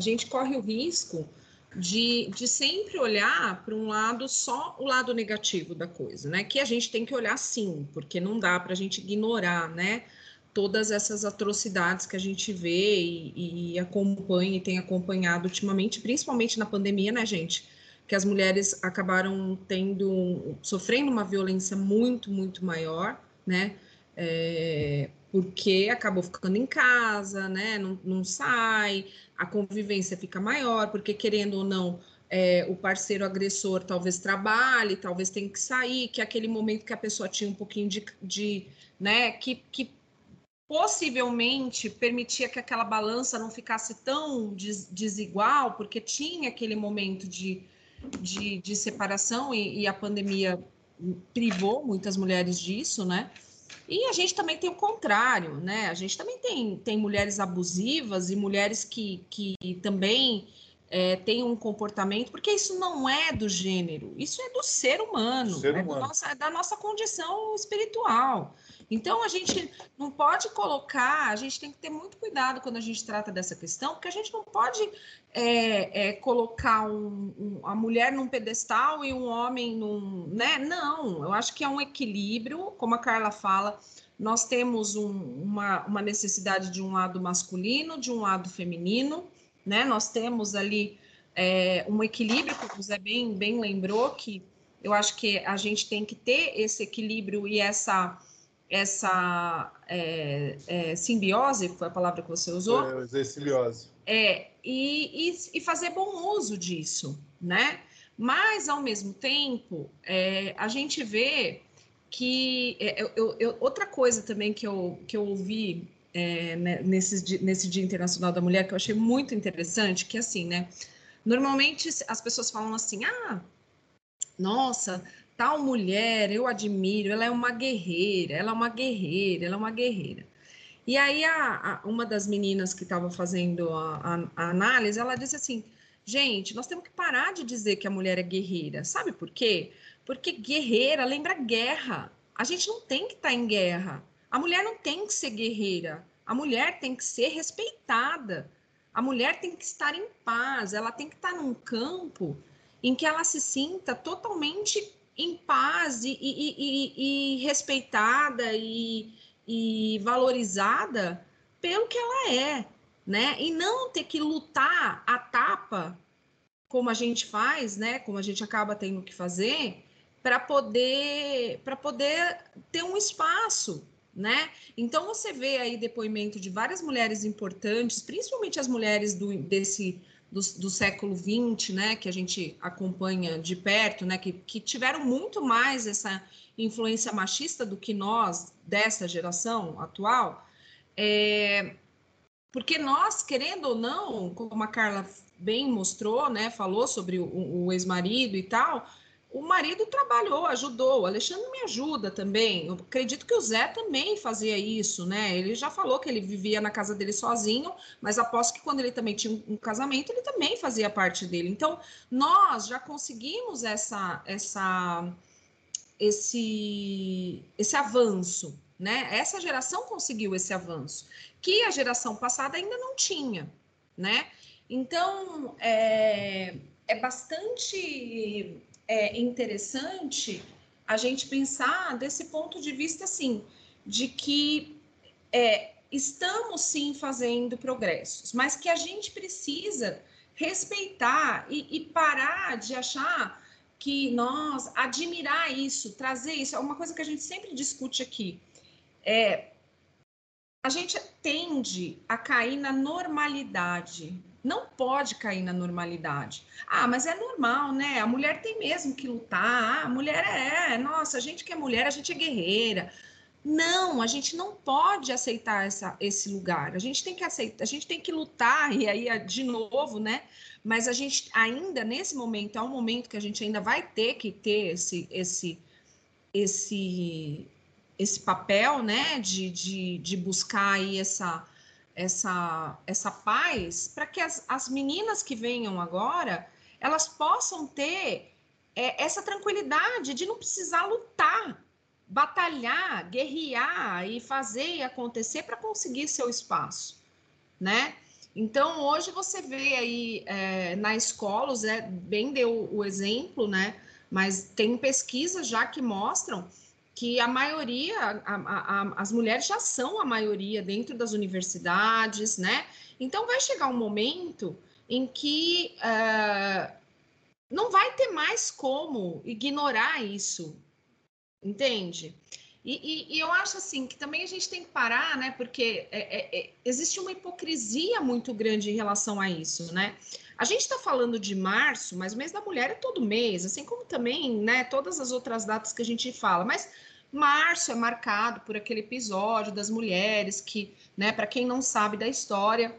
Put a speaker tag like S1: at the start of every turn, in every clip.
S1: a gente corre o risco de, de sempre olhar para um lado só o lado negativo da coisa, né? Que a gente tem que olhar sim, porque não dá para a gente ignorar, né? Todas essas atrocidades que a gente vê e, e acompanha e tem acompanhado ultimamente, principalmente na pandemia, né, gente? Que as mulheres acabaram tendo, sofrendo uma violência muito, muito maior, né? É, porque acabou ficando em casa, né? Não, não sai, a convivência fica maior, porque querendo ou não, é, o parceiro agressor talvez trabalhe, talvez tenha que sair, que é aquele momento que a pessoa tinha um pouquinho de, de né, que, que possivelmente permitia que aquela balança não ficasse tão des, desigual, porque tinha aquele momento de, de, de separação e, e a pandemia privou muitas mulheres disso, né? E a gente também tem o contrário, né? A gente também tem, tem mulheres abusivas e mulheres que, que também é, têm um comportamento, porque isso não é do gênero, isso é do ser humano, ser é, humano. Nossa, é da nossa condição espiritual. Então a gente não pode colocar, a gente tem que ter muito cuidado quando a gente trata dessa questão, porque a gente não pode é, é, colocar um, um, a mulher num pedestal e um homem num. Né? Não, eu acho que é um equilíbrio, como a Carla fala, nós temos um, uma, uma necessidade de um lado masculino, de um lado feminino, né? Nós temos ali é, um equilíbrio, que o José bem, bem lembrou, que eu acho que a gente tem que ter esse equilíbrio e essa essa é, é, simbiose, foi a palavra que você usou?
S2: É, usei simbiose.
S1: É, e, e, e, fazer bom uso disso, né? Mas, ao mesmo tempo, é, a gente vê que é, eu, eu, eu, outra coisa também que eu, que eu ouvi é, né, nesse, nesse Dia Internacional da Mulher, que eu achei muito interessante, que assim, né? Normalmente as pessoas falam assim, ah, nossa, tal mulher, eu admiro, ela é uma guerreira, ela é uma guerreira, ela é uma guerreira. E aí, a, a uma das meninas que estava fazendo a, a, análise, ela disse assim: gente, nós temos que parar de dizer que a mulher é guerreira. Sabe por quê? Porque guerreira lembra guerra. A gente não tem que estar tá em guerra. A mulher não tem que ser guerreira. A mulher tem que ser respeitada. A mulher tem que estar em paz. Ela tem que estar tá num campo em que ela se sinta totalmente em paz e, e, e, e respeitada e, valorizada pelo que ela é, né? E não ter que lutar a tapa, como a gente faz, né? Como a gente acaba tendo que fazer, para poder, para poder ter um espaço, né? Então você vê aí depoimento de várias mulheres importantes, principalmente as mulheres do, desse do, do século XX, né, que a gente acompanha de perto, né, que, que tiveram muito mais essa influência machista do que nós dessa geração atual, é, porque nós, querendo ou não, como a Carla bem mostrou, né, falou sobre o, o ex-marido e tal, o marido trabalhou, ajudou. O Alexandre me ajuda também. Eu acredito que o Zé também fazia isso, né? Ele já falou que ele vivia na casa dele sozinho, mas aposto que quando ele também tinha um casamento, ele também fazia parte dele. Então, nós já conseguimos essa, essa, esse, esse avanço, né? Essa geração conseguiu esse avanço, que a geração passada ainda não tinha, né? Então, é, é bastante é interessante a gente pensar desse ponto de vista, assim, de que é, estamos sim fazendo progressos, mas que a gente precisa respeitar e, e parar de achar que nós admirar isso, trazer isso, é uma coisa que a gente sempre discute aqui. É, a gente tende a cair na normalidade não pode cair na normalidade. Ah, mas é normal, né? A mulher tem mesmo que lutar. Ah, a mulher é, nossa, a gente que é mulher, a gente é guerreira. Não, a gente não pode aceitar essa, esse lugar. A gente tem que aceitar, a gente tem que lutar, e aí, de novo, né? Mas a gente ainda, nesse momento, é um momento que a gente ainda vai ter que ter esse, esse, esse, esse papel, né? De, de, de buscar aí essa essa, essa paz para que as, as meninas que venham agora elas possam ter é, essa tranquilidade de não precisar lutar, batalhar, guerrear e fazer e acontecer para conseguir seu espaço, né? Então, hoje você vê aí é, na escola, o Zé bem deu o exemplo, né? Mas tem pesquisas já que mostram que a maioria, a, a, a, as mulheres já são a maioria dentro das universidades, né? Então, vai chegar um momento em que uh, não vai ter mais como ignorar isso, entende? E, e, e, eu acho assim que também a gente tem que parar, né? Porque é, é, é, existe uma hipocrisia muito grande em relação a isso, né? A gente está falando de março, mas o mês da mulher é todo mês, assim como também, né? Todas as outras datas que a gente fala, mas março é marcado por aquele episódio das mulheres que, né? Para quem não sabe da história,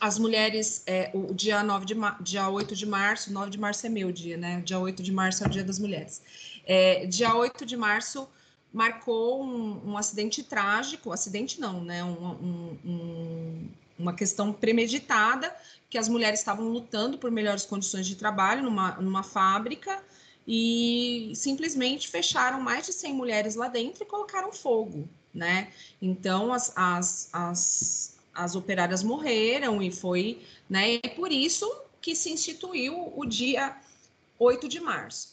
S1: as mulheres, é, o dia 9 de dia 8 de março, 9 de março é meu dia, né? Dia 8 de março é o dia das mulheres. É, dia 8 de março marcou um, um acidente trágico, acidente não, né? Um, um, uma questão premeditada, que as mulheres estavam lutando por melhores condições de trabalho numa, numa fábrica e simplesmente fecharam mais de 100 mulheres lá dentro e colocaram fogo, né? Então, as, as, as, as operárias morreram e foi, né? E por isso que se instituiu o dia 8 de março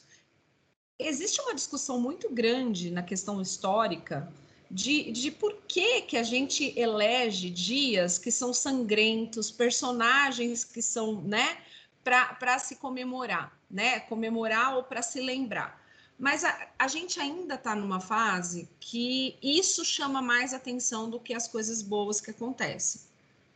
S1: existe uma discussão muito grande na questão histórica de, de por que, que a gente elege dias que são sangrentos, personagens que são, né, para se comemorar, né, comemorar ou para se lembrar. Mas a, a gente ainda está numa fase que isso chama mais atenção do que as coisas boas que acontecem,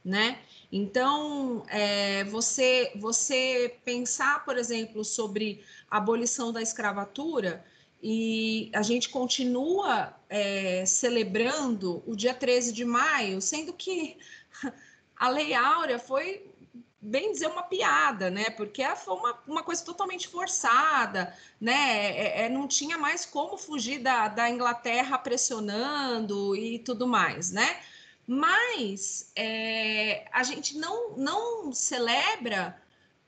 S1: né? Então, é, você, você pensar, por exemplo, sobre a abolição da escravatura, e a gente continua é, celebrando o dia 13 de maio, sendo que a Lei Áurea foi, bem dizer, uma piada, né? Porque foi uma, uma coisa totalmente forçada, né? É, é, não tinha mais como fugir da, da Inglaterra pressionando e tudo mais, né? Mas é, a gente não, não celebra,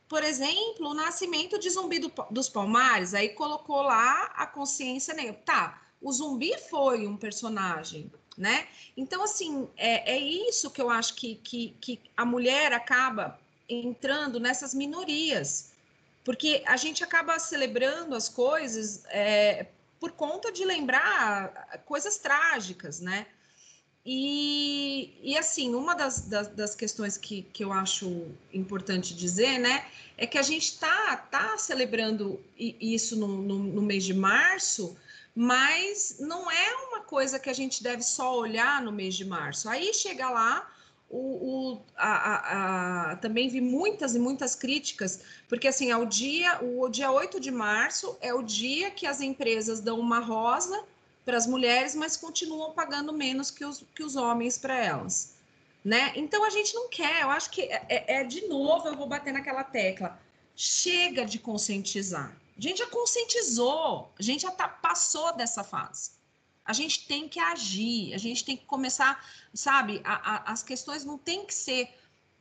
S1: por exemplo, o nascimento de Zumbi do, dos Palmares, aí colocou lá a consciência negra. Tá, o zumbi foi um personagem, né? Então, assim, é, é isso que eu acho que, que, que a mulher acaba entrando nessas minorias, porque a gente acaba celebrando as coisas é, por conta de lembrar coisas trágicas, né? E, e assim, uma das, das, das, questões que, que eu acho importante dizer, né, é que a gente está tá celebrando isso no, no, no, mês de março, mas não é uma coisa que a gente deve só olhar no mês de março. Aí chega lá, o, o a, a, a, também vi muitas e muitas críticas, porque assim, é o dia, o dia 8 de março é o dia que as empresas dão uma rosa para as mulheres, mas continuam pagando menos que os, que os homens para elas. Né? Então a gente não quer, eu acho que é, é, é, de novo, eu vou bater naquela tecla. Chega de conscientizar. A gente já conscientizou, a gente já tá, passou dessa fase. A gente tem que agir, a gente tem que começar, sabe? A, a, as questões não tem que ser,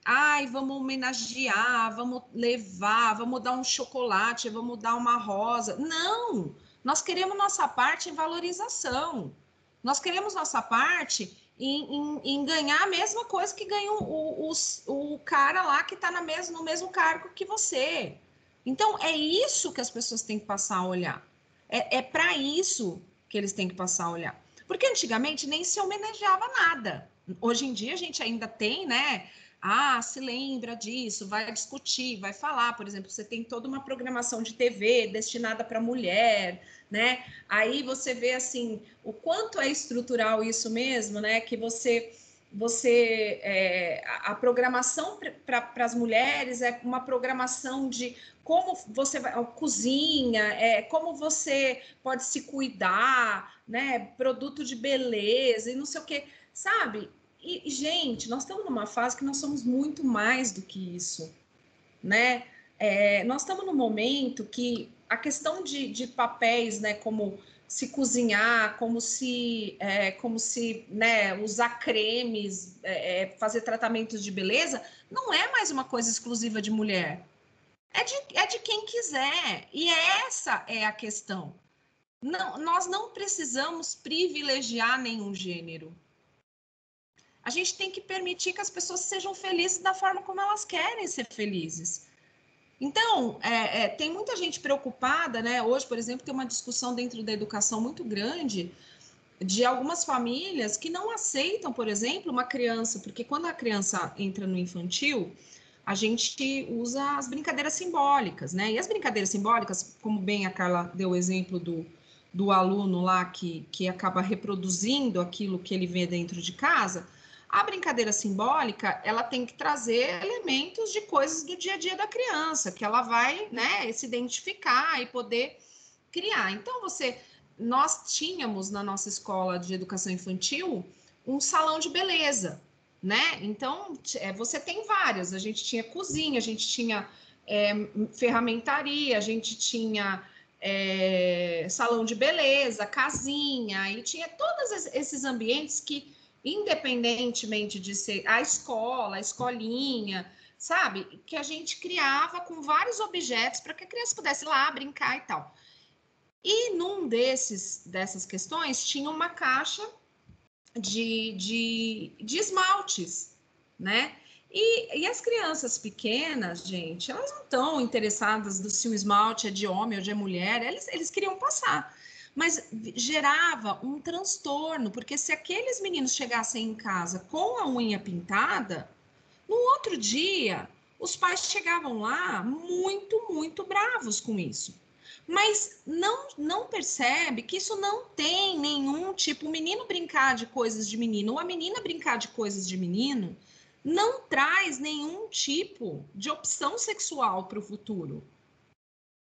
S1: ai, vamos homenagear, vamos levar, vamos dar um chocolate, vamos dar uma rosa. Não! Nós queremos nossa parte em valorização. Nós queremos nossa parte em, em, em ganhar a mesma coisa que ganha o, o, o cara lá que está no mesmo cargo que você. Então, é isso que as pessoas têm que passar a olhar. É, é para isso que eles têm que passar a olhar. Porque antigamente nem se homenageava nada. Hoje em dia a gente ainda tem, né? Ah, se lembra disso, vai discutir, vai falar. Por exemplo, você tem toda uma programação de TV destinada para mulher, né? Aí você vê assim o quanto é estrutural isso mesmo, né? Que você você é, a programação para as mulheres é uma programação de como você vai cozinha, é como você pode se cuidar, né? Produto de beleza e não sei o que, sabe? E, gente, nós estamos numa fase que nós somos muito mais do que isso, né? É, nós estamos num momento que a questão de, de papéis, né, como se cozinhar, como se, é, como se né, usar cremes, é, é fazer tratamentos de beleza, não é mais uma coisa exclusiva de mulher. É de, é de quem quiser. E essa é a questão. Não, nós não precisamos privilegiar nenhum gênero. A gente tem que permitir que as pessoas sejam felizes da forma como elas querem ser felizes. Então, é, é, tem muita gente preocupada, né? Hoje, por exemplo, tem uma discussão dentro da educação muito grande de algumas famílias que não aceitam, por exemplo, uma criança, porque quando a criança entra no infantil, a gente usa as brincadeiras simbólicas, né? E as brincadeiras simbólicas, como bem a Carla deu o exemplo do, do aluno lá que, que acaba reproduzindo aquilo que ele vê dentro de casa, a brincadeira simbólica, ela tem que trazer elementos de coisas do dia a dia da criança, que ela vai, né, se identificar e poder criar. Então, você, nós tínhamos na nossa escola de educação infantil um salão de beleza, né? Então, é, você tem várias. A gente tinha cozinha, a gente tinha é, ferramentaria, a gente tinha é, salão de beleza, casinha, e tinha todos esses ambientes que independentemente de ser a escola, a escolinha, sabe? Que a gente criava com vários objetos para que a criança pudesse ir lá brincar e tal. E num desses dessas questões tinha uma caixa de, de, de esmaltes, né? E, e, as crianças pequenas, gente, elas não estão interessadas do se o esmalte é de homem ou de mulher, eles, eles queriam passar mas gerava um transtorno, porque se aqueles meninos chegassem em casa com a unha pintada, no outro dia, os pais chegavam lá muito, muito bravos com isso. Mas não, não percebe que isso não tem nenhum tipo, o menino brincar de coisas de menino ou a menina brincar de coisas de menino, não traz nenhum tipo de opção sexual para o futuro.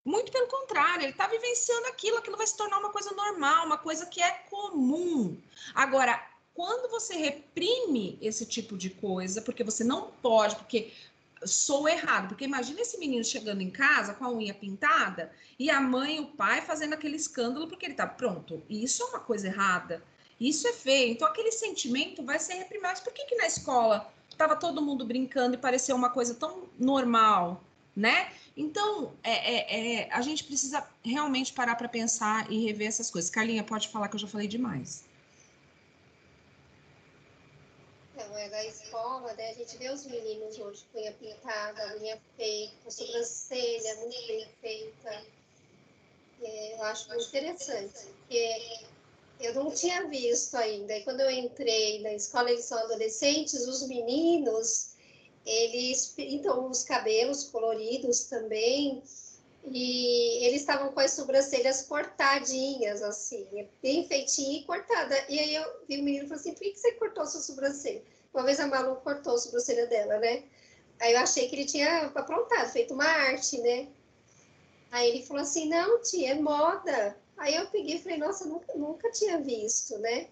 S1: Muito pelo contrário, ele está vivenciando aquilo, aquilo vai se tornar uma coisa normal, uma coisa que é comum. Agora, quando você reprime esse tipo de coisa, porque você não pode, porque sou errado, porque imagina esse menino chegando em casa com a unha pintada e a mãe e o pai fazendo aquele escândalo porque ele está pronto. Isso é uma coisa errada. Isso é feio. Então aquele sentimento vai ser reprimido. Mas por que que na escola estava todo mundo brincando e pareceu uma coisa tão normal, né? Então, é, é, é, a gente precisa realmente parar para pensar e rever essas coisas. Carlinha, pode falar que eu já falei demais.
S2: Então, é da escola, né? A gente vê os meninos hoje com unha pintada, unha feita, sobrancelha muito bem feita. É, eu acho muito interessante, porque eu não tinha visto ainda. E quando eu entrei na escola, eles são adolescentes, os meninos eles pintam os cabelos coloridos também, e eles estavam com as sobrancelhas cortadinhas, assim, bem feitinha e cortada. E aí eu vi o menino e falei assim: por que você cortou sua sobrancelha? Uma vez a Malu cortou a sobrancelha dela, né? Aí eu achei que ele tinha aprontado, feito uma arte, né? Aí ele falou assim: não, tia, é moda. Aí eu peguei e falei: nossa, nunca, nunca tinha visto, né?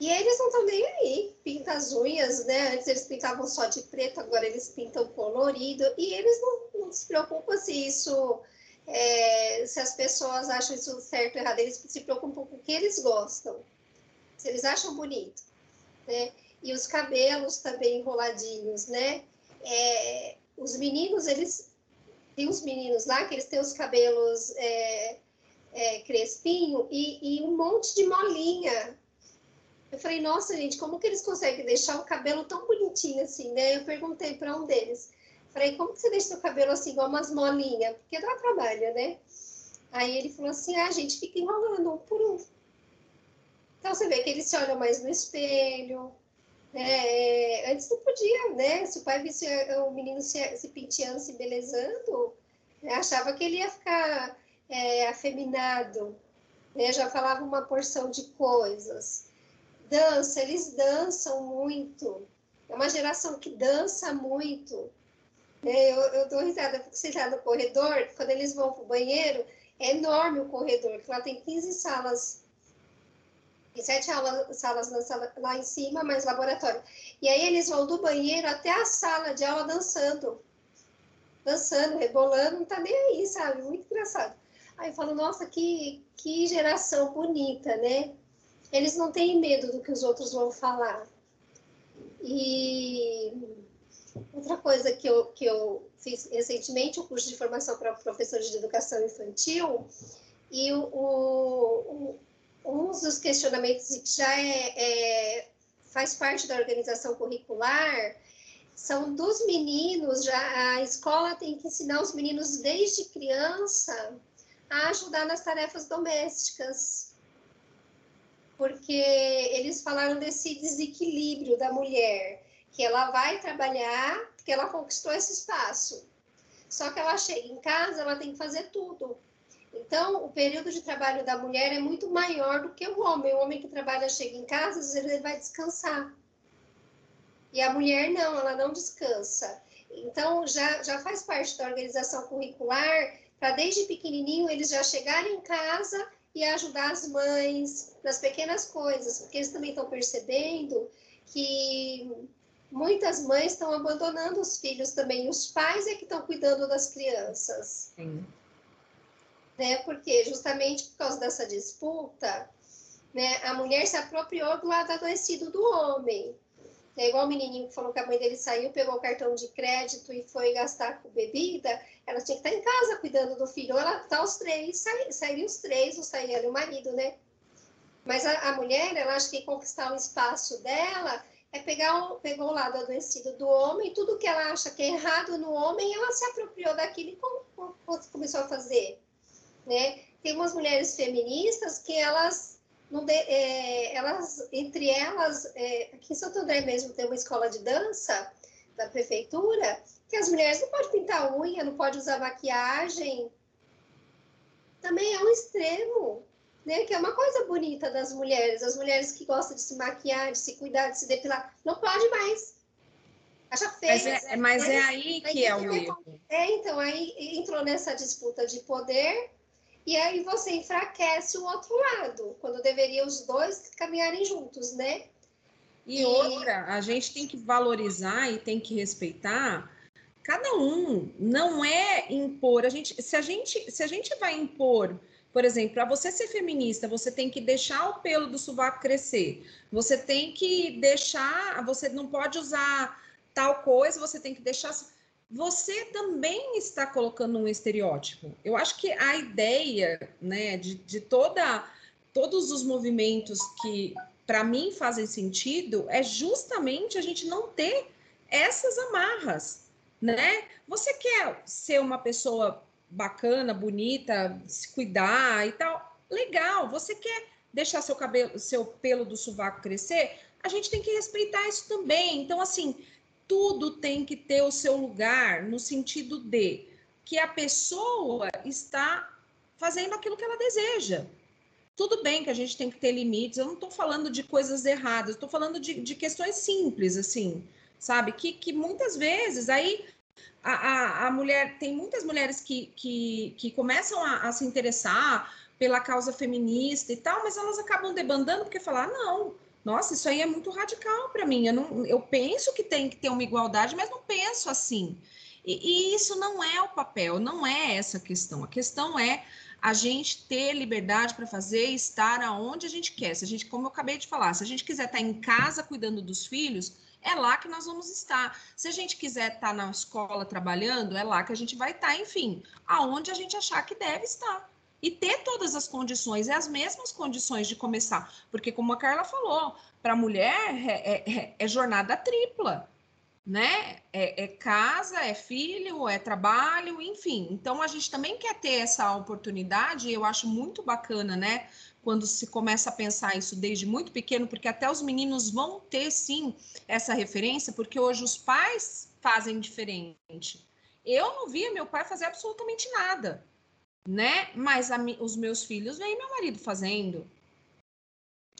S2: E eles não estão nem aí, pintam as unhas, né? Antes eles pintavam só de preto, agora eles pintam colorido. E eles não, não se preocupam se isso, é, se as pessoas acham isso certo ou errado. Eles se preocupam com o que eles gostam, se eles acham bonito, né? E os cabelos também enroladinhos, né? É, os meninos, eles... Tem uns meninos lá que eles têm os cabelos é, é, crespinho e, e um monte de molinha eu falei, nossa, gente, como que eles conseguem deixar o cabelo tão bonitinho assim, né? Eu perguntei para um deles. Falei, como que você deixa o cabelo assim, igual umas molinhas? Porque dá trabalho, né? Aí ele falou assim, ah, gente fica enrolando um por um. Então você vê que eles se olham mais no espelho. Né? Antes não podia, né? Se o pai visse o menino se, se penteando, se belezando, né? achava que ele ia ficar é, afeminado. Né? Já falava uma porção de coisas dança, eles dançam muito. É uma geração que dança muito. É, eu, eu dou risada, porque você está no corredor, quando eles vão para o banheiro, é enorme o corredor, que lá tem 15 salas, tem sete aulas, salas sala, lá em cima, mais laboratório. E aí eles vão do banheiro até a sala de aula dançando. Dançando, rebolando, não tá nem aí, sabe? Muito engraçado. Aí eu falo, nossa, que, que geração bonita, né? Eles não têm medo do que os outros vão falar. E outra coisa que eu, que eu fiz recentemente, o um curso de formação para professores de educação infantil, e o, o, um dos questionamentos que já é, é faz parte da organização curricular, são dos meninos, já a escola tem que ensinar os meninos desde criança a ajudar nas tarefas domésticas. Porque eles falaram desse desequilíbrio da mulher, que ela vai trabalhar porque ela conquistou esse espaço. Só que ela chega em casa, ela tem que fazer tudo. Então, o período de trabalho da mulher é muito maior do que o homem. O homem que trabalha chega em casa, às vezes ele vai descansar. E a mulher não, ela não descansa. Então, já, já faz parte da organização curricular para desde pequenininho eles já chegarem em casa e ajudar as mães nas pequenas coisas, porque eles também estão percebendo que muitas mães estão abandonando os filhos também, os pais é que estão cuidando das crianças. Sim. Né? Porque justamente por causa dessa disputa, né, a mulher se apropriou do lado adoecido do homem. É igual o menininho que falou que a mãe dele saiu, pegou o cartão de crédito e foi gastar com bebida. Ela tinha que estar em casa cuidando do filho. Ou ela tá os três, sairiam os três, ou sairia o marido, né? Mas a, a, mulher, ela acha que conquistar o espaço dela é pegar o, pegou o lado adoecido do homem, tudo que ela acha que é errado no homem, ela se apropriou daquilo e com, com, começou a fazer, né? Tem umas mulheres feministas que elas de, é, elas, entre elas, é, aqui em Santo André mesmo tem uma escola de dança da prefeitura, que as mulheres não podem pintar unha, não podem usar maquiagem. Também é um extremo, né? Que é uma coisa bonita das mulheres. As mulheres que gostam de se maquiar, de se cuidar, de se depilar, não pode mais. Acha feio.
S1: Mas é, mas é aí que é o erro.
S2: É, então, aí entrou nessa disputa de poder e aí você enfraquece o outro lado, quando deveria os dois caminharem juntos, né?
S1: E, e outra, a gente tem que valorizar e tem que respeitar cada um. Não é impor. A gente, se a gente, se a gente vai impor, por exemplo, para você ser feminista, você tem que deixar o pelo do sovaco crescer. Você tem que deixar, você não pode usar tal coisa, você tem que deixar você também está colocando um estereótipo. Eu acho que a ideia, né, de, de toda, todos os movimentos que para mim fazem sentido é justamente a gente não ter essas amarras, né? Você quer ser uma pessoa bacana, bonita, se cuidar e tal, legal. Você quer deixar seu cabelo, seu pelo do sovaco crescer? A gente tem que respeitar isso também. Então, assim, tudo tem que ter o seu lugar no sentido de que a pessoa está fazendo aquilo que ela deseja. Tudo bem que a gente tem que ter limites, eu não estou falando de coisas erradas, estou falando de, de, questões simples, assim, sabe? Que, que muitas vezes aí a, a, a mulher, tem muitas mulheres que, que, que começam a, a se interessar pela causa feminista e tal, mas elas acabam debandando porque falar, não, nossa, isso aí é muito radical para mim. Eu, não, eu penso que tem que ter uma igualdade, mas não penso assim. E, e, isso não é o papel, não é essa a questão. A questão é a gente ter liberdade para fazer estar aonde a gente quer. Se a gente, como eu acabei de falar, se a gente quiser estar em casa cuidando dos filhos, é lá que nós vamos estar. Se a gente quiser estar na escola trabalhando, é lá que a gente vai estar, enfim, aonde a gente achar que deve estar e ter todas as condições, é as mesmas condições de começar. Porque, como a Carla falou, para a mulher é, é, é, jornada tripla, né? É, é, casa, é filho, é trabalho, enfim. Então, a gente também quer ter essa oportunidade, e eu acho muito bacana, né? Quando se começa a pensar isso desde muito pequeno, porque até os meninos vão ter, sim, essa referência, porque hoje os pais fazem diferente. Eu não via meu pai fazer absolutamente nada né? Mas a, os meus filhos veem meu marido fazendo.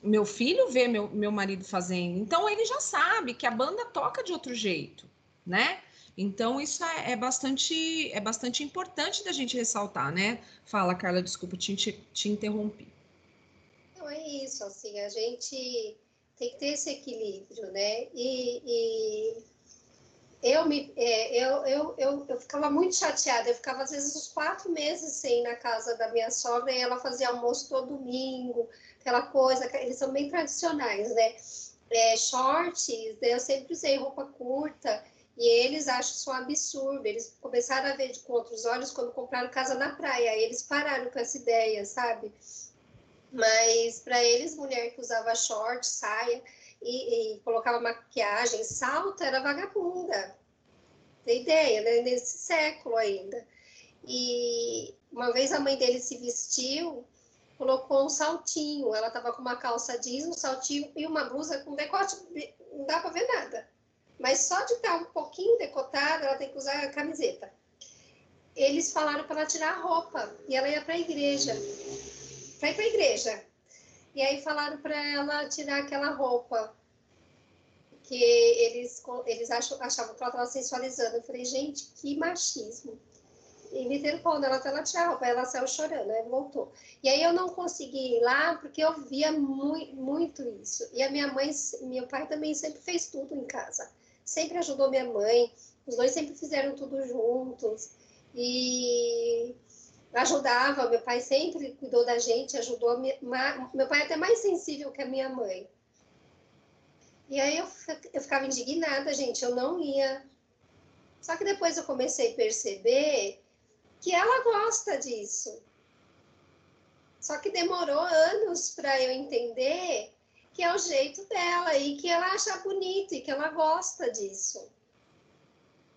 S1: Meu filho vê meu, meu marido fazendo. Então ele já sabe que a banda toca de outro jeito, né? Então isso é, é bastante é bastante importante da gente ressaltar, né? Fala, Carla, desculpa, te, te, te interrompi.
S2: Não é isso, assim, a gente tem que ter esse equilíbrio, né? E, e eu, me, é, eu, eu, eu, eu ficava muito chateada, eu ficava às vezes uns quatro meses sem ir na casa da minha sogra e ela fazia almoço todo domingo, aquela coisa, eles são bem tradicionais, né? É, shorts, né? eu sempre usei roupa curta e eles acham isso um absurdo. Eles começaram a ver com outros olhos quando compraram casa na praia, eles pararam com essa ideia, sabe? Mas para eles, mulher que usava short, saia, e, e colocava maquiagem, salto, era vagabunda. Tem ideia, né? Nesse século ainda. E uma vez a mãe dele se vestiu, colocou um saltinho. Ela estava com uma calça jeans, um saltinho e uma blusa com decote. Não dá para ver nada. Mas só de estar um pouquinho decotada, ela tem que usar a camiseta. Eles falaram para ela tirar a roupa e ela ia para a igreja. Para ir para a igreja. E aí falaram para ela tirar aquela roupa que eles, eles achavam que ela estava sensualizando. Eu falei, gente, que machismo. E me quando ela até ela tirar a roupa, ela saiu chorando, né? Voltou. E aí eu não consegui ir lá porque eu via muito, muito isso. E a minha mãe, meu pai também sempre fez tudo em casa. Sempre ajudou minha mãe. Os dois sempre fizeram tudo juntos. E ajudava, meu pai sempre cuidou da gente, ajudou. Meu pai é até mais sensível que a minha mãe. E aí eu, eu ficava indignada, gente, eu não ia. Só que depois eu comecei a perceber que ela gosta disso. Só que demorou anos para eu entender que é o jeito dela e que ela acha bonito e que ela gosta disso.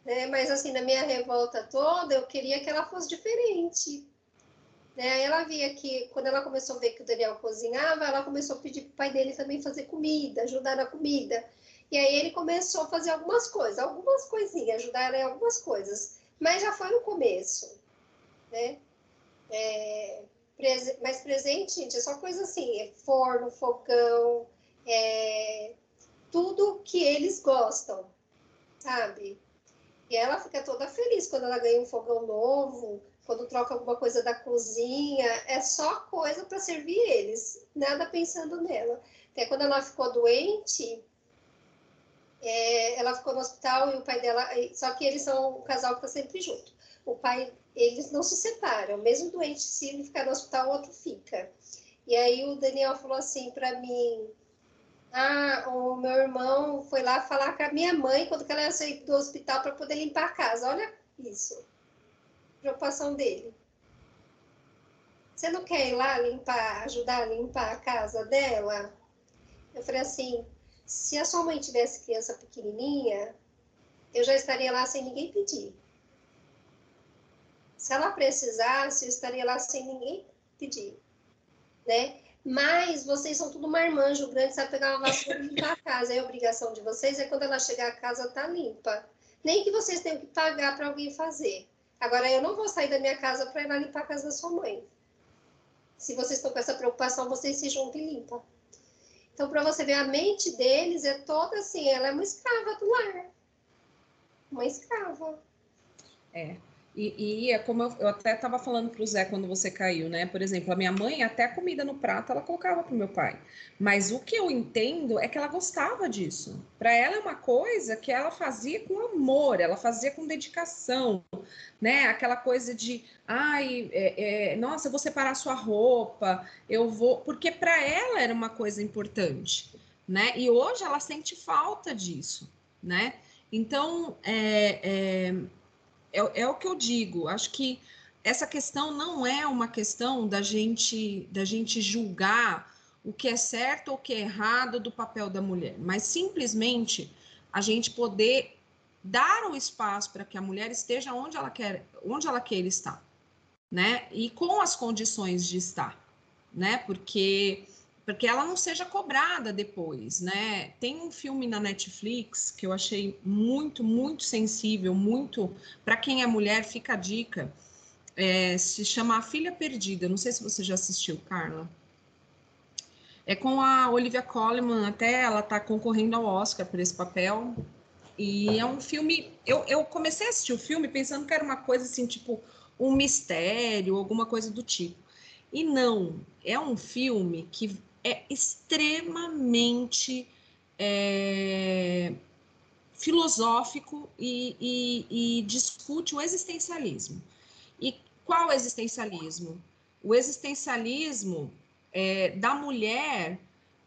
S2: Né? Mas assim, na minha revolta toda, eu queria que ela fosse diferente. Né? Ela via que, quando ela começou a ver que o Daniel cozinhava, ela começou a pedir para o pai dele também fazer comida, ajudar na comida. E aí ele começou a fazer algumas coisas, algumas coisinhas, ajudar em algumas coisas. Mas já foi no começo né? É, prese mas presente, gente, é só coisa assim, é forno, fogão, é, tudo que eles gostam, sabe? E ela fica toda feliz quando ela ganha um fogão novo, quando troca alguma coisa da cozinha, é só coisa para servir eles, nada pensando nela. Até quando ela ficou doente, é, ela ficou no hospital e o pai dela, só que eles são um casal que está sempre junto. O pai eles não se separam. Mesmo doente, se ele ficar no hospital, o outro fica. E aí o Daniel falou assim para mim: Ah, o meu irmão foi lá falar com a minha mãe quando ela ia sair do hospital para poder limpar a casa. Olha isso. Preocupação dele. Você não quer ir lá limpar, ajudar a limpar a casa dela? Eu falei assim: se a sua mãe tivesse criança pequenininha, eu já estaria lá sem ninguém pedir. Se ela precisasse, eu estaria lá sem ninguém pedir, né? Mas vocês são tudo marmanjo grande, sabe pegar uma vassoura e limpar a casa. Aí a obrigação de vocês é quando ela chegar a casa tá limpa. Nem que vocês tenham que pagar para alguém fazer. Agora, eu não vou sair da minha casa para ir lá limpar a casa da sua mãe. Se vocês estão com essa preocupação, vocês se juntam e limpam. Então, para você ver, a mente deles é toda assim, ela é uma escrava do lar. Uma escrava.
S1: É, e, e é como eu, eu até estava falando para o Zé quando você caiu, né? Por exemplo, a minha mãe, até comida no prato, ela colocava para o meu pai. Mas o que eu entendo é que ela gostava disso. Para ela é uma coisa que ela fazia com amor, ela fazia com dedicação, né? Aquela coisa de, ai, é, é, nossa, eu vou separar sua roupa, eu vou. Porque para ela era uma coisa importante, né? E hoje ela sente falta disso, né? Então, é, é é, é o que eu digo. Acho que essa questão não é uma questão da gente da gente julgar o que é certo ou o que é errado do papel da mulher, mas simplesmente a gente poder dar o espaço para que a mulher esteja onde ela quer, onde ela quer estar, né? E com as condições de estar, né? Porque porque ela não seja cobrada depois, né? Tem um filme na Netflix que eu achei muito, muito sensível, muito para quem é mulher, fica a dica. É, se chama A Filha Perdida. Não sei se você já assistiu, Carla. É com a Olivia Colman, até ela está concorrendo ao Oscar por esse papel. E é um filme. Eu, eu comecei a assistir o filme pensando que era uma coisa assim, tipo um mistério, alguma coisa do tipo. E não, é um filme que é extremamente é, filosófico e, e, e discute o existencialismo. E qual existencialismo? O existencialismo é, da mulher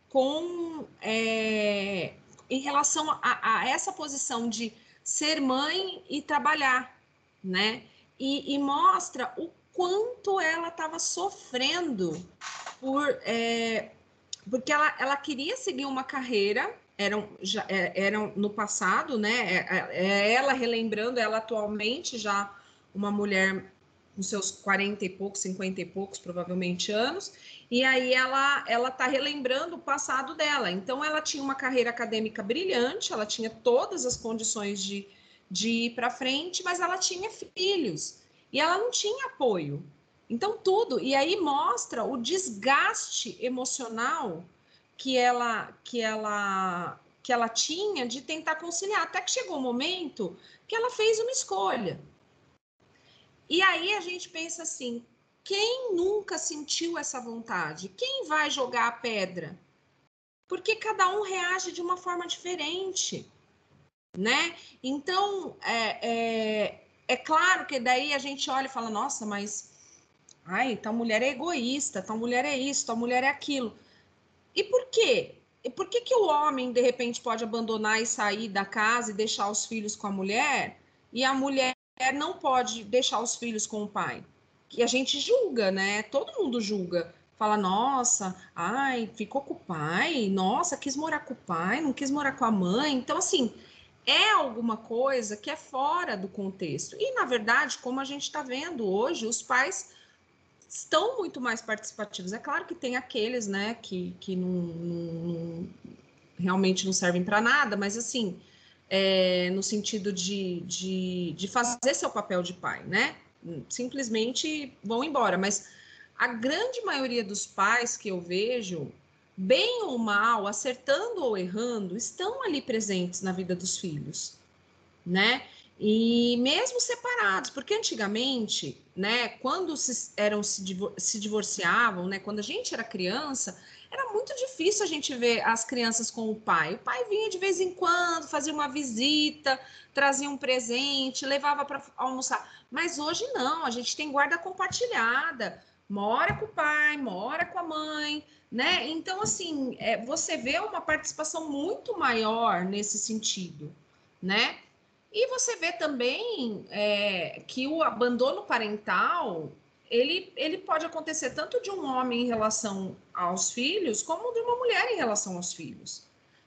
S1: com é, em relação a, a, essa posição de ser mãe e trabalhar, né? E, e mostra o quanto ela estava sofrendo por é, porque ela, ela queria seguir uma carreira, eram, já, é, eram no passado, né? É, é, ela relembrando, ela atualmente já uma mulher com seus 40 e poucos, 50 e poucos, provavelmente anos, e aí ela ela está relembrando o passado dela. Então ela tinha uma carreira acadêmica brilhante, ela tinha todas as condições de, de ir para frente, mas ela tinha filhos e ela não tinha apoio. Então tudo, e aí mostra o desgaste emocional que ela que ela que ela tinha de tentar conciliar, até que chegou o um momento que ela fez uma escolha. E aí a gente pensa assim: quem nunca sentiu essa vontade? Quem vai jogar a pedra? Porque cada um reage de uma forma diferente, né? Então, é, é, é claro que daí a gente olha e fala: nossa, mas. Ai, tal mulher é egoísta, tal mulher é isso, tal mulher é aquilo. E por quê? E por que, que o homem, de repente, pode abandonar e sair da casa e deixar os filhos com a mulher, e a mulher não pode deixar os filhos com o pai? Que a gente julga, né? Todo mundo julga. Fala, nossa, ai, ficou com o pai, nossa, quis morar com o pai, não quis morar com a mãe. Então, assim, é alguma coisa que é fora do contexto. E, na verdade, como a gente está vendo hoje, os pais estão muito mais participativos. É claro que tem aqueles, né, que, que não, não realmente não servem para nada, mas assim, é, no sentido de, de, de fazer seu papel de pai, né? Simplesmente vão embora. Mas a grande maioria dos pais que eu vejo, bem ou mal, acertando ou errando, estão ali presentes na vida dos filhos, né? E mesmo separados, porque antigamente, né, quando se, eram se, se divorciavam, né, quando a gente era criança, era muito difícil a gente ver as crianças com o pai. O pai vinha de vez em quando, fazia uma visita, trazia um presente, levava para almoçar. Mas hoje não, a gente tem guarda compartilhada, mora com o pai, mora com a mãe, né? Então, assim, é, você vê uma participação muito maior nesse sentido, né? E você vê também é, que o abandono parental ele, ele pode acontecer tanto de um homem em relação aos filhos, como de uma mulher em relação aos filhos.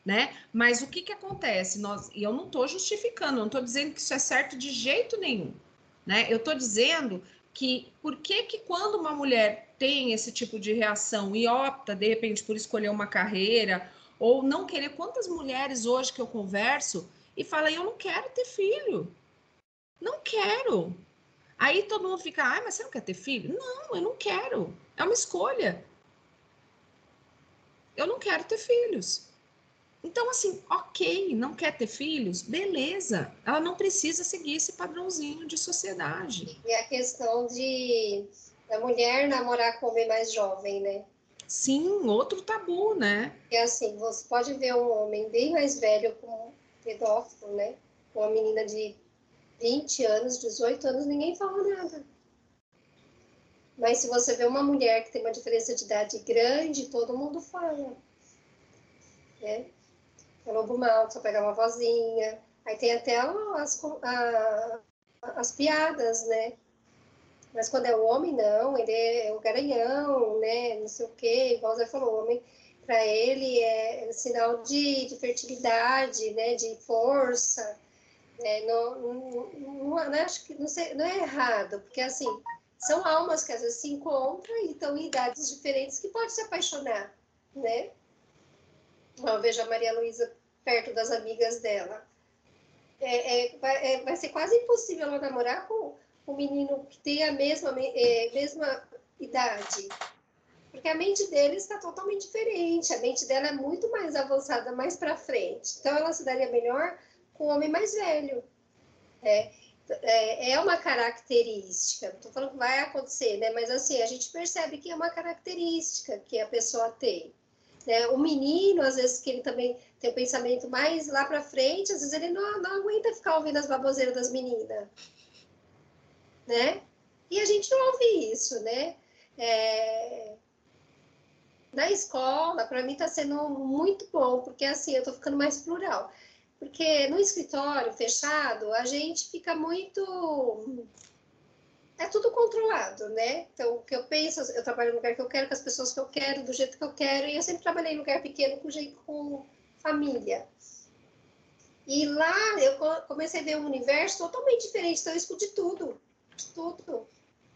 S1: Né? Mas o que, que acontece? Nós, e eu não estou justificando, não estou dizendo que isso é certo de jeito nenhum. Né? Eu estou dizendo que por que, que quando uma mulher tem esse tipo de reação e opta, de repente, por escolher uma carreira, ou não querer, quantas mulheres hoje que eu converso e fala: Eu não quero ter filho. Não quero. Aí todo mundo fica: Ah, mas você não quer ter filho? Não, eu não quero. É uma escolha. Eu não quero ter filhos. Então, assim, ok, não quer ter filhos? Beleza. Ela não precisa seguir esse padrãozinho de sociedade.
S2: E a questão de a mulher namorar com homem mais jovem, né?
S1: Sim, outro tabu, né?
S2: É assim, você pode ver um homem bem mais velho com pedófilo, né? Uma menina de 20 anos, 18 anos, ninguém fala nada. Mas se você vê uma mulher que tem uma diferença de idade grande, todo mundo fala. Né? É lobo mal, só pegar uma vozinha. Aí tem até as, a, as piadas, né? Mas quando é o homem, não, ele é o garanhão, né? Não sei o quê, igual você falou, o homem para ele é, sinal de, de, fertilidade, né, de força. Né, não, não, acho que não, sei, não é errado, porque assim são almas que às vezes se encontram e estão em idades diferentes que podem se apaixonar, né? Eu vejo a Maria Luísa perto das amigas dela. É, é, vai, é, vai, ser quase impossível ela namorar com um menino que tem a mesma, é, mesma idade, porque a mente dele está totalmente diferente, a mente dela é muito mais avançada, mais para frente. Então, ela se daria melhor com o homem mais velho. É, é, é uma característica, não estou falando que vai acontecer, né? Mas assim, a gente percebe que é uma característica que a pessoa tem. Né? O menino, às vezes, que ele também tem um pensamento mais lá para frente, às vezes ele não, não aguenta ficar ouvindo as baboseiras das meninas, né? E a gente não ouve isso, né? É, na escola, para mim está sendo muito bom, porque assim, eu estou ficando mais plural. Porque no escritório fechado, a gente fica muito. É tudo controlado, né? Então, o que eu penso, eu trabalho no lugar que eu quero, com as pessoas que eu quero, do jeito que eu quero, e eu sempre trabalhei em lugar pequeno com, jeito, com, família. E lá eu comecei a ver um universo totalmente diferente, então eu escuto de tudo, tudo.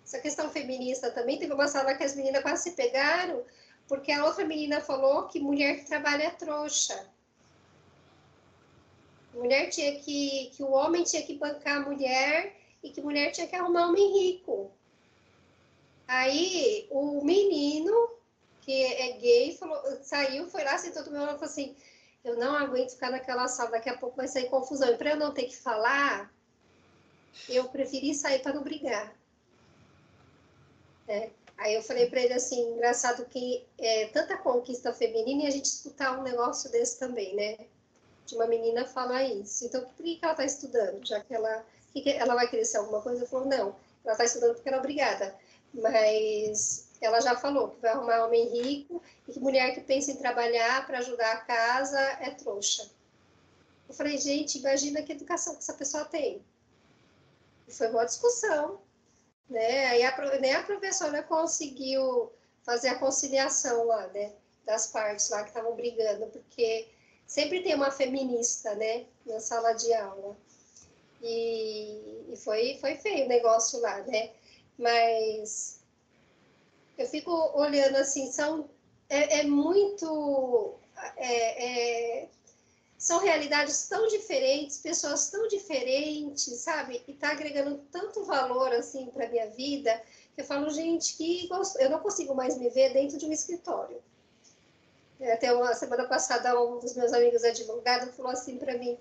S2: Essa questão feminista também, teve uma sala que as meninas quase se pegaram, porque a outra menina falou que mulher que trabalha é trouxa. Mulher tinha que, que o homem tinha que bancar a mulher e que mulher tinha que arrumar um homem rico. Aí o menino, que é gay, falou, saiu, foi lá, sentou do meu lado e falou assim: Eu não aguento ficar naquela sala, daqui a pouco vai sair confusão. E para eu não ter que falar, eu preferi sair para não brigar. É. Aí eu falei para ele assim: engraçado que é tanta conquista feminina e a gente escutar um negócio desse também, né? De uma menina falar isso. Então, por que, que ela está estudando? Já que ela que, que ela vai ser alguma coisa? Eu falou, não, ela está estudando porque ela é obrigada. Mas ela já falou que vai arrumar homem rico e que mulher que pensa em trabalhar para ajudar a casa é trouxa. Eu falei, gente, imagina que educação que essa pessoa tem. E foi uma discussão, né? Aí a, nem a professora conseguiu fazer a conciliação lá, né? Das partes lá que estavam brigando, porque sempre tem uma feminista, né? Na sala de aula. E, e foi, foi feio o negócio lá, né? Mas eu fico olhando assim, são, é, é muito. É, é, são realidades tão diferentes, pessoas tão diferentes, sabe? E tá agregando tanto valor assim para minha vida que eu falo, gente, que eu não consigo mais me ver dentro de um escritório. Até uma semana passada, um dos meus amigos advogados falou assim para mim: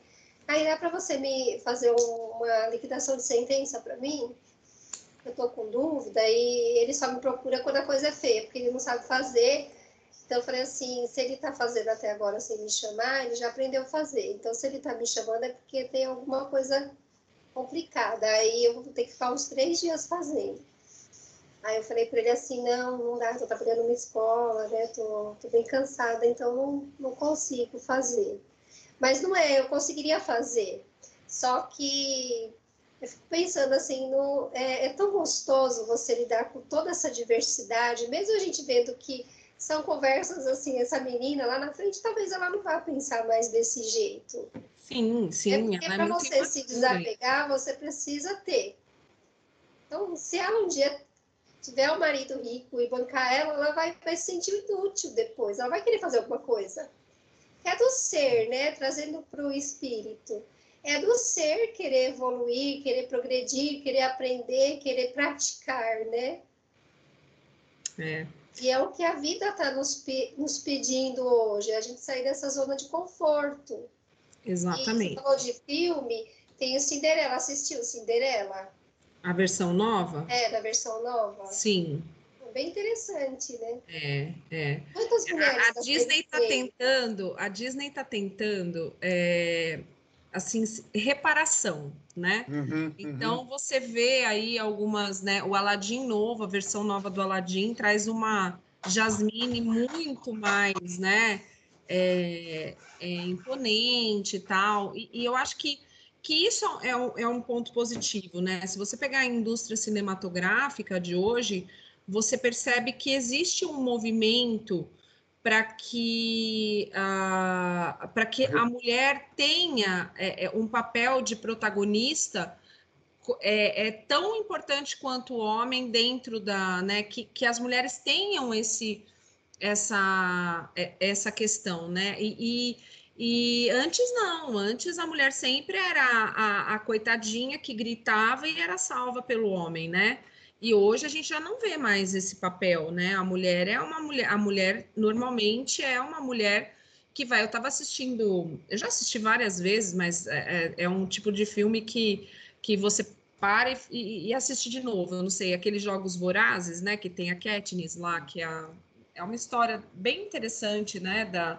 S2: Aí dá para você me fazer uma liquidação de sentença para mim? Eu estou com dúvida e ele só me procura quando a coisa é feia, porque ele não sabe fazer. Então eu falei assim, se ele está fazendo até agora sem me chamar, ele já aprendeu a fazer. Então se ele está me chamando é porque tem alguma coisa complicada. Aí eu vou ter que ficar uns três dias fazendo. Aí eu falei para ele assim, não, não dá, estou trabalhando numa escola, né? Tô, bem cansada, então não, não consigo fazer. Mas não é, eu conseguiria fazer. Só que eu fico pensando assim, no, é, é, tão gostoso você lidar com toda essa diversidade, mesmo a gente vendo que são conversas assim, essa menina lá na frente, talvez ela não vá pensar mais desse jeito.
S1: Sim, sim.
S2: É porque para você se desapegar, você precisa ter. Então, se ela um dia tiver um marido rico e bancar ela, ela vai, vai se sentir inútil depois, ela vai querer fazer alguma coisa é do ser, né? Trazendo para o espírito. É do ser querer evoluir, querer progredir, querer aprender, querer praticar, né?
S1: É.
S2: E é o que a vida está nos, nos pedindo hoje, a gente sair dessa zona de conforto.
S1: Exatamente. E
S2: você falou de filme, tem o Cinderela, assistiu Cinderela?
S1: A versão nova?
S2: É, da versão nova.
S1: Sim
S2: bem interessante, né?
S1: É, é.
S2: Quantas mulheres?
S1: A, a Disney está tentando, a Disney está tentando, é, assim, reparação, né? Uhum, uhum. então uhum. você vê aí algumas, né? O Aladdin novo, a versão nova do Aladdin traz uma Jasmine muito mais, né? É, é imponente e tal. E, e eu acho que que isso é um, é um ponto positivo, né? Se você pegar a indústria cinematográfica de hoje, você percebe que existe um movimento para que, uh, para que a mulher tenha é, é, um papel de protagonista é, é, tão importante quanto o homem dentro da, né, que, que as mulheres tenham esse, essa, é, essa questão, né, e, e, e antes não, antes a mulher sempre era a, a coitadinha que gritava e era salva pelo homem, né, e hoje a gente já não vê mais esse papel, né? A mulher é uma mulher, a mulher normalmente é uma mulher que vai. Eu estava assistindo, eu já assisti várias vezes, mas é, é, é um tipo de filme que, que você para e, e, assiste de novo. Eu não sei, aqueles jogos vorazes, né? Que tem a Katniss lá, que é, é uma história bem interessante, né? Da,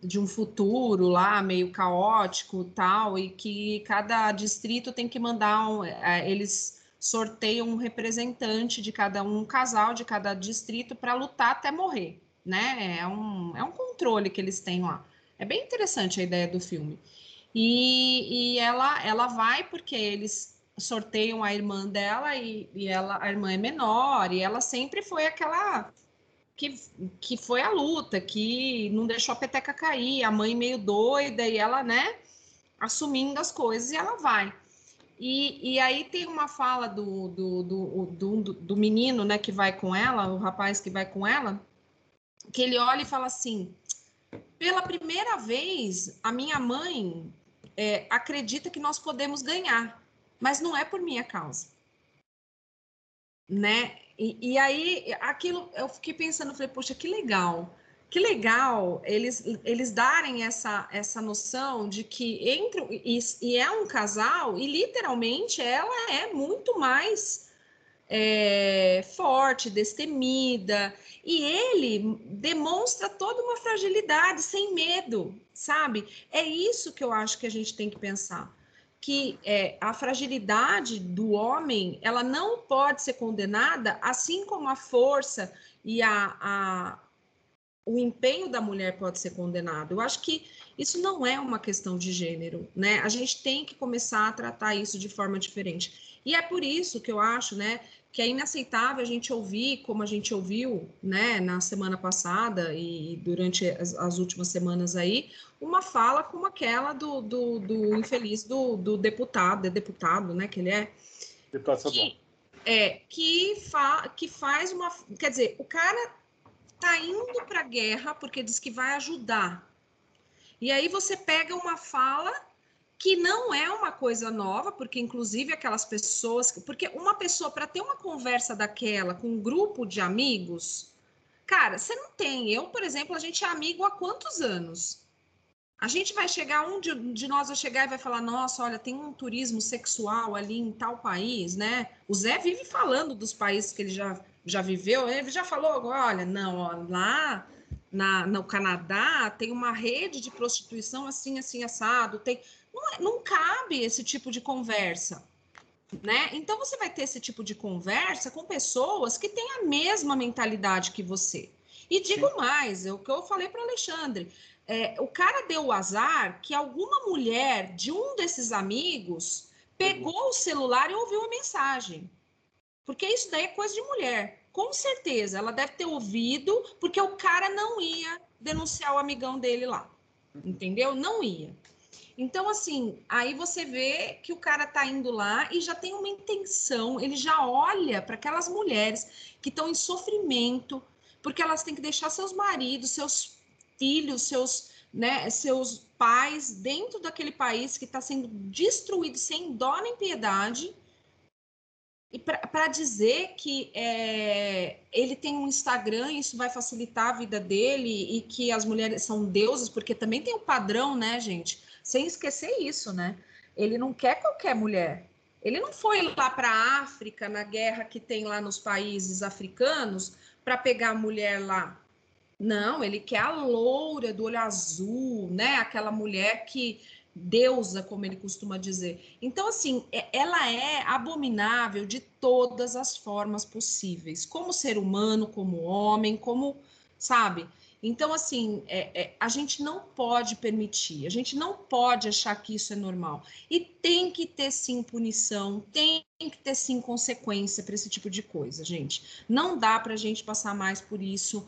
S1: de um futuro lá meio caótico tal, e que cada distrito tem que mandar um, é, eles sorteiam um representante de cada um, um casal de cada distrito para lutar até morrer, né? É um, é um controle que eles têm lá. É bem interessante a ideia do filme. E, e ela, ela vai porque eles sorteiam a irmã dela e, e ela, a irmã é menor e ela sempre foi aquela que, que foi a luta, que não deixou a peteca cair, a mãe meio doida e ela, né, assumindo as coisas e ela vai. E, e aí tem uma fala do, do, do, do, do menino, né, que vai com ela, o rapaz que vai com ela, que ele olha e fala assim: pela primeira vez, a minha mãe é, acredita que nós podemos ganhar, mas não é por minha causa. Né? E, e aí, aquilo, eu fiquei pensando, falei, poxa, que legal, que legal eles, eles darem essa, essa noção de que entre e, e é um casal e literalmente ela é muito mais é, forte, destemida, e ele demonstra toda uma fragilidade, sem medo, sabe? É isso que eu acho que a gente tem que pensar que é, a fragilidade do homem ela não pode ser condenada, assim como a força e a, a, o empenho da mulher pode ser condenado. Eu acho que isso não é uma questão de gênero, né? A gente tem que começar a tratar isso de forma diferente. E é por isso que eu acho, né, que é inaceitável a gente ouvir, como a gente ouviu, né, na semana passada e durante as, as últimas semanas aí, uma fala como aquela do, do, do infeliz do, do deputado, é deputado, né, que ele é.
S3: Deputado que,
S1: é, que, fa, que faz uma. Quer dizer, o cara tá indo para a guerra porque diz que vai ajudar. E aí você pega uma fala que não é uma coisa nova, porque inclusive aquelas pessoas, porque uma pessoa para ter uma conversa daquela com um grupo de amigos, cara, você não tem. Eu, por exemplo, a gente é amigo há quantos anos? A gente vai chegar, um de, de, nós vai chegar e vai falar: nossa, olha, tem um turismo sexual ali em tal país, né? O Zé vive falando dos países que ele já, já viveu, ele já falou: olha, não, ó, lá na, no Canadá tem uma rede de prostituição assim, assim, assado, tem não, é, não cabe esse tipo de conversa. Né? Então você vai ter esse tipo de conversa com pessoas que têm a mesma mentalidade que você. E digo Sim. mais, é o que eu falei para Alexandre. É, o cara deu o azar que alguma mulher de um desses amigos pegou o celular e ouviu a mensagem. Porque isso daí é coisa de mulher. Com certeza, ela deve ter ouvido, porque o cara não ia denunciar o amigão dele lá. Entendeu? Não ia. Então, assim, aí você vê que o cara tá indo lá e já tem uma intenção, ele já olha para aquelas mulheres que estão em sofrimento, porque elas têm que deixar seus maridos, seus filhos, seus, né, seus pais dentro daquele país que está sendo destruído sem dó nem piedade. E para dizer que é, ele tem um Instagram, isso vai facilitar a vida dele e que as mulheres são deusas, porque também tem um padrão, né, gente? Sem esquecer isso, né? Ele não quer qualquer mulher. Ele não foi lá para a África, na guerra que tem lá nos países africanos, para pegar a mulher lá. Não, ele quer a loura do olho azul, né? Aquela mulher que deusa, como ele costuma dizer. Então, assim, é, ela é abominável de todas as formas possíveis, como ser humano, como homem, como, sabe? Então, assim, é, é, a gente não pode permitir, a gente não pode achar que isso é normal. E tem que ter sim punição, tem que ter sim consequência para esse tipo de coisa, gente. Não dá para a gente passar mais por isso